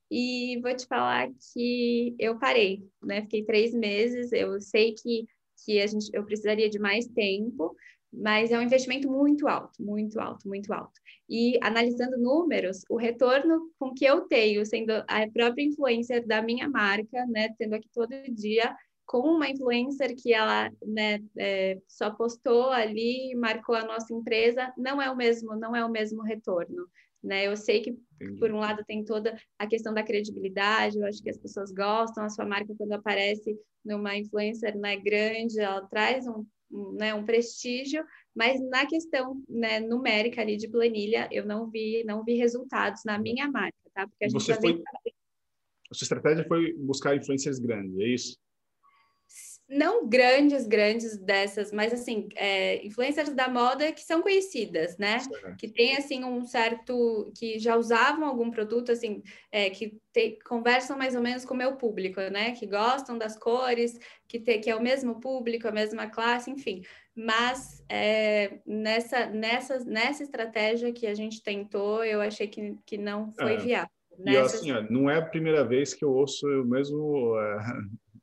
E vou te falar que eu parei, né? Fiquei três meses. Eu sei que, que a gente, eu precisaria de mais tempo, mas é um investimento muito alto, muito alto, muito alto. E analisando números, o retorno com que eu tenho, sendo a própria influencer da minha marca, né? Tendo aqui todo dia, com uma influencer que ela né, é, só postou ali, marcou a nossa empresa, não é o mesmo, não é o mesmo retorno. Né? Eu sei que, Entendi. por um lado, tem toda a questão da credibilidade, eu acho que as pessoas gostam, a sua marca, quando aparece numa influencer né, grande, ela traz um, um, né, um prestígio, mas na questão né, numérica ali de planilha, eu não vi, não vi resultados na minha marca, tá? Porque a gente Você foi... A sua estratégia foi buscar influencers grandes, é isso? Não grandes, grandes dessas, mas assim, é, influencers da moda que são conhecidas, né? Certo. Que tem assim um certo, que já usavam algum produto, assim, é, que te, conversam mais ou menos com o meu público, né? Que gostam das cores, que, te, que é o mesmo público, a mesma classe, enfim. Mas é, nessa, nessa, nessa estratégia que a gente tentou, eu achei que, que não foi é. viável. E assim, ó, não é a primeira vez que eu ouço o mesmo é,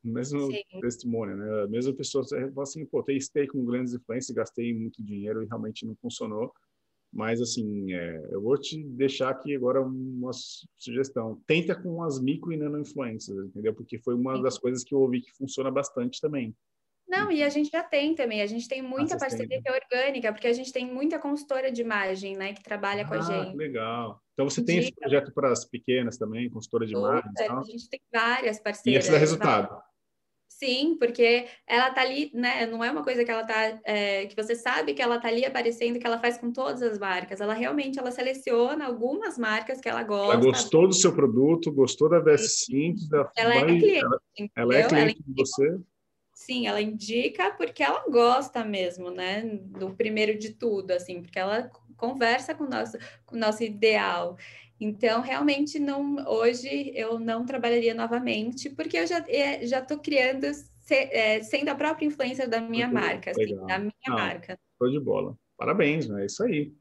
mesmo Sim. testemunho, né? A mesma pessoa fala assim, pô, testei com grandes influências, gastei muito dinheiro e realmente não funcionou. Mas, assim, é, eu vou te deixar aqui agora uma sugestão. Tenta com as micro e nano influências, entendeu? Porque foi uma Sim. das coisas que eu ouvi que funciona bastante também. Não, e a gente já tem também. A gente tem muita ah, parceria que é orgânica, porque a gente tem muita consultora de imagem, né, que trabalha ah, com a ah, gente. legal. Então você tem esse projeto para as pequenas também, consultora de imagem? A gente tem várias parceiras. E esse dá resultado. Sim, porque ela tá ali, né? Não é uma coisa que ela tá, é, que você sabe que ela tá ali aparecendo, que ela faz com todas as marcas. Ela realmente ela seleciona algumas marcas que ela gosta. Ela gostou do seu produto, gostou da VS5, da ela é cliente. Ela, ela é cliente ela de você. Sim, ela indica porque ela gosta mesmo, né? Do primeiro de tudo, assim, porque ela conversa com o nosso, com o nosso ideal. Então, realmente, não, hoje eu não trabalharia novamente, porque eu já é, já estou criando é, sendo a própria influencer da minha marca, assim, da minha ah, marca. Show de bola. Parabéns, né? É isso aí.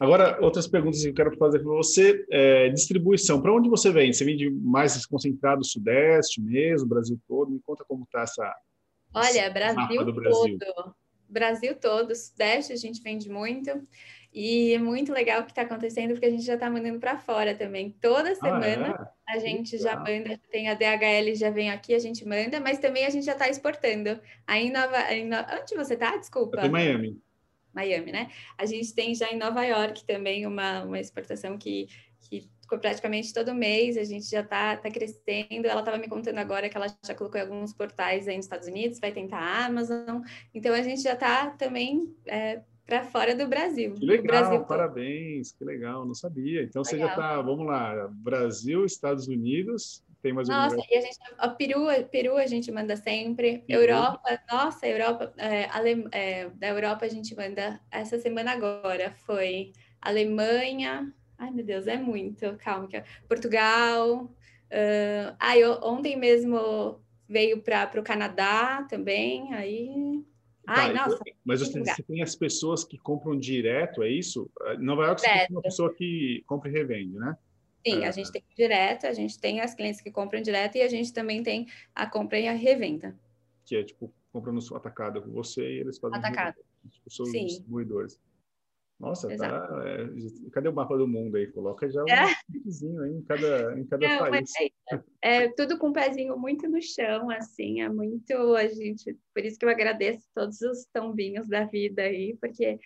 Agora, outras perguntas que eu quero fazer para você. É, distribuição, para onde você vem? Você vende mais concentrado Sudeste mesmo, Brasil todo? Me conta como está essa. Olha, Brasil, Brasil todo. Brasil todo, Sudeste a gente vende muito. E é muito legal o que está acontecendo, porque a gente já está mandando para fora também. Toda semana ah, é? a gente já manda, tem a DHL, já vem aqui, a gente manda, mas também a gente já está exportando. Aí em Nova, em no... Onde você está? Desculpa. Em Miami. Miami, né? A gente tem já em Nova York também uma, uma exportação que, que praticamente todo mês, a gente já está tá crescendo. Ela estava me contando agora que ela já colocou em alguns portais aí nos Estados Unidos, vai tentar a Amazon. Então a gente já está também é, para fora do Brasil. Que legal, Brasil parabéns, que legal, não sabia. Então legal. você já está, vamos lá, Brasil, Estados Unidos, tem mais Nossa, e a gente, a Peru, Peru a gente manda sempre. Peru. Europa, nossa, Europa, é, Ale, é, da Europa a gente manda essa semana agora foi Alemanha, ai meu Deus, é muito, calma, é Portugal. Uh, ai, ontem mesmo veio para o Canadá também, aí. Ai, tá, nossa. Mas você, você, tem as pessoas que compram direto, é isso? Nova York você tem uma pessoa que compra e revende, né? Sim, a gente tem direto, a gente tem as clientes que compram direto e a gente também tem a compra e a revenda. Que é tipo, compra no atacado com você e eles fazem. Atacado. Tipo, são Sim. distribuidores. Nossa, tá, é, cadê o mapa do mundo aí? Coloca já um é. aí em cada, em cada Não, país. É, é, tudo com o pezinho muito no chão, assim, é muito a gente. Por isso que eu agradeço todos os tombinhos da vida aí, porque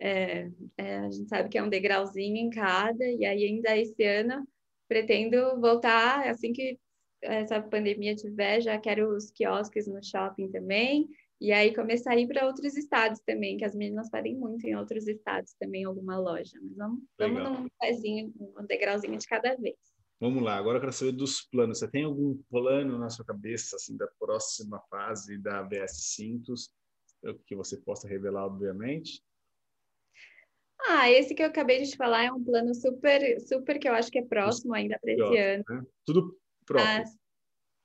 é, é, a gente sabe que é um degrauzinho em cada, e aí ainda esse ano pretendo voltar, assim que essa pandemia tiver, já quero os quiosques no shopping também, e aí começar a ir para outros estados também, que as meninas pedem muito em outros estados também, alguma loja. Mas vamos, vamos num pezinho, um degrauzinho de cada vez. Vamos lá, agora eu quero saber dos planos. Você tem algum plano na sua cabeça, assim, da próxima fase da BS Cintos, que você possa revelar, obviamente? Ah, esse que eu acabei de te falar é um plano super, super que eu acho que é próximo ainda para esse ano. Né? Tudo próprio.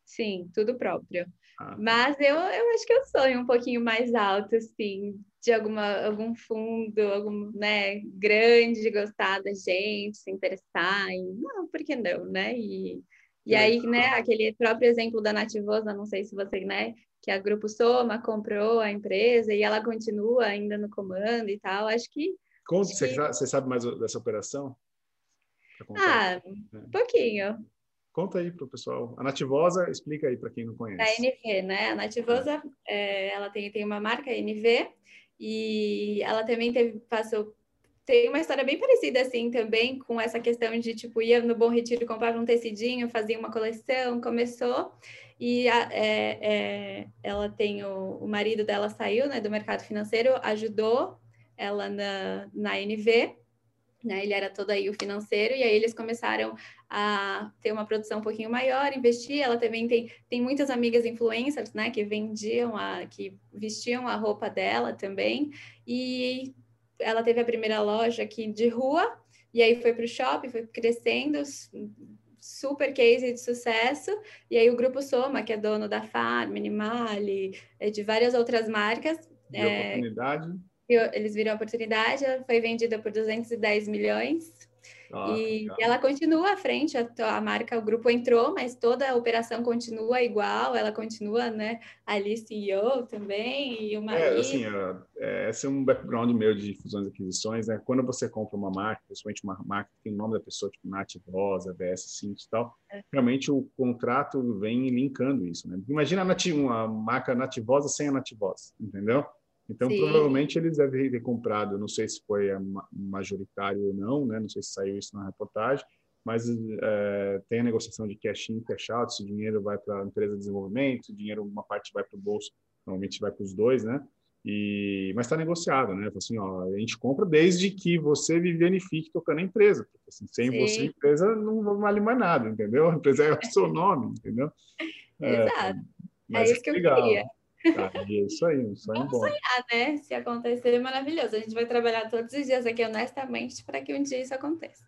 sim, tudo próprio. Ah, tá. Mas eu, eu acho que eu sonho um pouquinho mais alto, assim, de alguma, algum fundo, algum, né, grande, de gostar da gente, se interessar em, não, por que não, né? E, e aí, né, aquele próprio exemplo da Nativosa, não sei se você, né, que a Grupo Soma comprou a empresa e ela continua ainda no comando e tal, acho que Conta, você, você sabe mais dessa operação? Ah, um pouquinho. Conta aí para o pessoal. A Nativosa, explica aí para quem não conhece. A NV, né? A Nativosa, é. É, ela tem, tem uma marca, NV, e ela também teve, passou tem uma história bem parecida assim também com essa questão de tipo ia no Bom Retiro comprava um tecidinho, fazia uma coleção, começou e a, é, é, ela tem o, o marido dela saiu né, do mercado financeiro, ajudou ela na, na NV, né? Ele era todo aí o financeiro, e aí eles começaram a ter uma produção um pouquinho maior, investir. Ela também tem, tem muitas amigas influencers, né? Que vendiam, a, que vestiam a roupa dela também. E ela teve a primeira loja aqui de rua, e aí foi para o shopping, foi crescendo, super case de sucesso. E aí o Grupo Soma, que é dono da Farm, Animale, é, de várias outras marcas. De é, oportunidade eles viram a oportunidade, ela foi vendida por 210 milhões. Ah, e, ela continua à frente, a, a, marca, o grupo entrou, mas toda a operação continua igual, ela continua, né, ali CEO também, e uma... É, assim, é, esse é um background meu de fusões e aquisições, né, quando você compra uma marca, principalmente uma marca que tem o nome da pessoa, tipo Nath Rosa, BS Cinto e tal, é. realmente o contrato vem linkando isso, né, imagina a uma marca Nativosa sem a Nativosa, entendeu? Então, Sim. provavelmente eles devem ter comprado, não sei se foi majoritário ou não, né? não sei se saiu isso na reportagem, mas é, tem a negociação de cash in, cash out, se o dinheiro vai para a empresa de desenvolvimento, o dinheiro, uma parte vai para o bolso, normalmente vai para os dois, né? E, mas está negociado, né? Assim, ó, a gente compra desde que você Viviane fique tocando a empresa, porque assim, sem Sim. você a empresa não vale mais nada, entendeu? A empresa é o seu nome, entendeu? Exato. É, é isso que eu legal. queria. Tá, é isso aí, um sonho Vamos bom. sonhar, né? Se acontecer, é maravilhoso. A gente vai trabalhar todos os dias aqui honestamente para que um dia isso aconteça.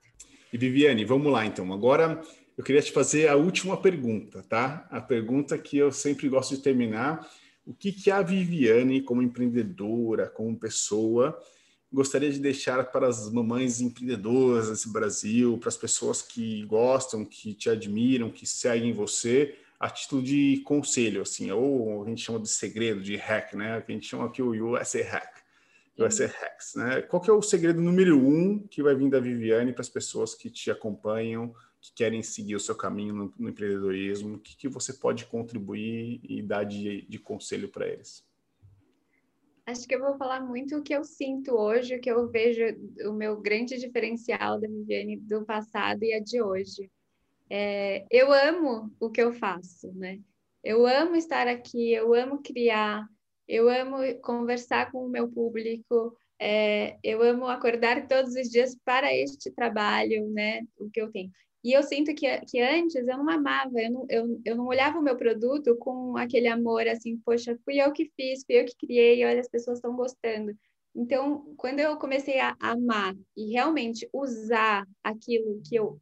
E Viviane, vamos lá então. Agora eu queria te fazer a última pergunta, tá? A pergunta que eu sempre gosto de terminar. O que, que a Viviane, como empreendedora, como pessoa, gostaria de deixar para as mamães empreendedoras desse Brasil, para as pessoas que gostam, que te admiram, que seguem você, a título de conselho, assim, ou a gente chama de segredo, de hack, né? A gente chama aqui o USA Hack, USA Hacks, né? Qual que é o segredo número um que vai vir da Viviane para as pessoas que te acompanham, que querem seguir o seu caminho no, no empreendedorismo? O que, que você pode contribuir e dar de, de conselho para eles? Acho que eu vou falar muito o que eu sinto hoje, o que eu vejo o meu grande diferencial da Viviane do passado e a de hoje. É, eu amo o que eu faço, né? Eu amo estar aqui, eu amo criar, eu amo conversar com o meu público, é, eu amo acordar todos os dias para este trabalho, né? O que eu tenho. E eu sinto que, que antes eu não amava, eu não, eu, eu não olhava o meu produto com aquele amor assim, poxa, fui eu que fiz, fui eu que criei, olha, as pessoas estão gostando. Então, quando eu comecei a amar e realmente usar aquilo que eu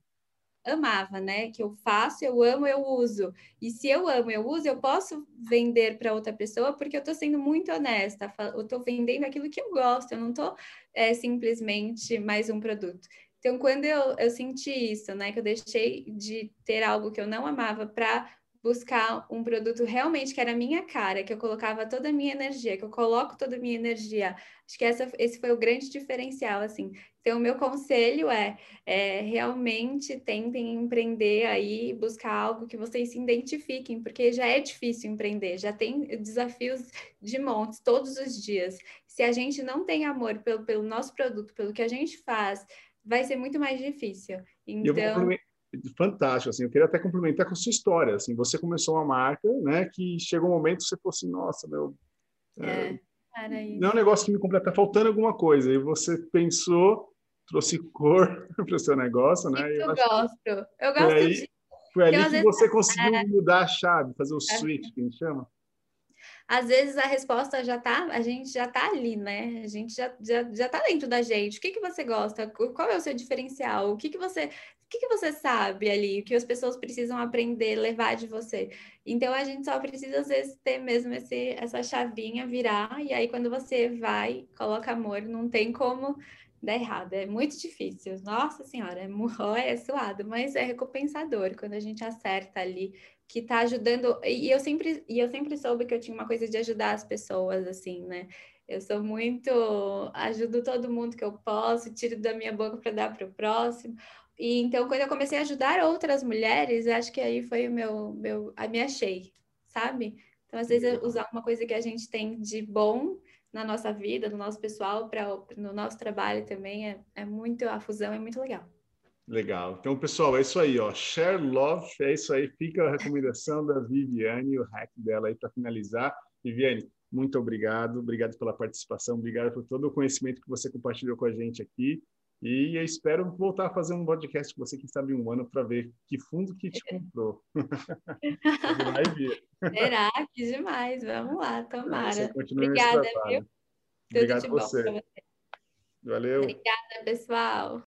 amava, né? Que eu faço, eu amo, eu uso. E se eu amo, eu uso, eu posso vender para outra pessoa porque eu estou sendo muito honesta. Eu estou vendendo aquilo que eu gosto, eu não estou é, simplesmente mais um produto. Então, quando eu, eu senti isso, né, que eu deixei de ter algo que eu não amava para buscar um produto realmente que era minha cara, que eu colocava toda a minha energia, que eu coloco toda a minha energia. Acho que essa, esse foi o grande diferencial, assim. Então, o meu conselho é, é realmente tentem empreender aí, buscar algo que vocês se identifiquem, porque já é difícil empreender, já tem desafios de montes todos os dias. Se a gente não tem amor pelo, pelo nosso produto, pelo que a gente faz, vai ser muito mais difícil. Então, fantástico, assim, eu queria até complementar com a sua história, assim, você começou uma marca, né, que chegou um momento que você falou assim, nossa, meu, é, é, não é um negócio que me completa, tá faltando alguma coisa, e você pensou, trouxe cor para o seu negócio, né? Eu, eu gosto, eu gosto aí, de... Foi ali que você conseguiu mudar a chave, fazer o é. switch, que a gente chama às vezes a resposta já tá, a gente já tá ali, né? A gente já, já, já tá dentro da gente. O que, que você gosta? Qual é o seu diferencial? O que, que você. O que, que você sabe ali? O que as pessoas precisam aprender, levar de você? Então a gente só precisa, às vezes, ter mesmo esse, essa chavinha virar, e aí quando você vai, coloca amor, não tem como dar errado. É muito difícil. Nossa Senhora, é, é suado, mas é recompensador quando a gente acerta ali que está ajudando. E eu sempre e eu sempre soube que eu tinha uma coisa de ajudar as pessoas, assim, né? Eu sou muito ajudo todo mundo que eu posso, tiro da minha boca para dar para o próximo. E então quando eu comecei a ajudar outras mulheres, acho que aí foi o meu meu a me achei, sabe? Então às vezes usar uma coisa que a gente tem de bom na nossa vida, no nosso pessoal, para no nosso trabalho também é, é muito a fusão é muito legal. Legal. Então, pessoal, é isso aí, ó. Share love, é isso aí. Fica a recomendação da Viviane, o hack dela aí para finalizar. Viviane, muito obrigado. Obrigado pela participação, obrigado por todo o conhecimento que você compartilhou com a gente aqui. E eu espero voltar a fazer um podcast com você, quem sabe um ano, para ver que fundo que te comprou. Será que demais? Vamos lá, tomara. Obrigada, viu? Tudo Obrigado a você. você. Valeu. Obrigada, pessoal.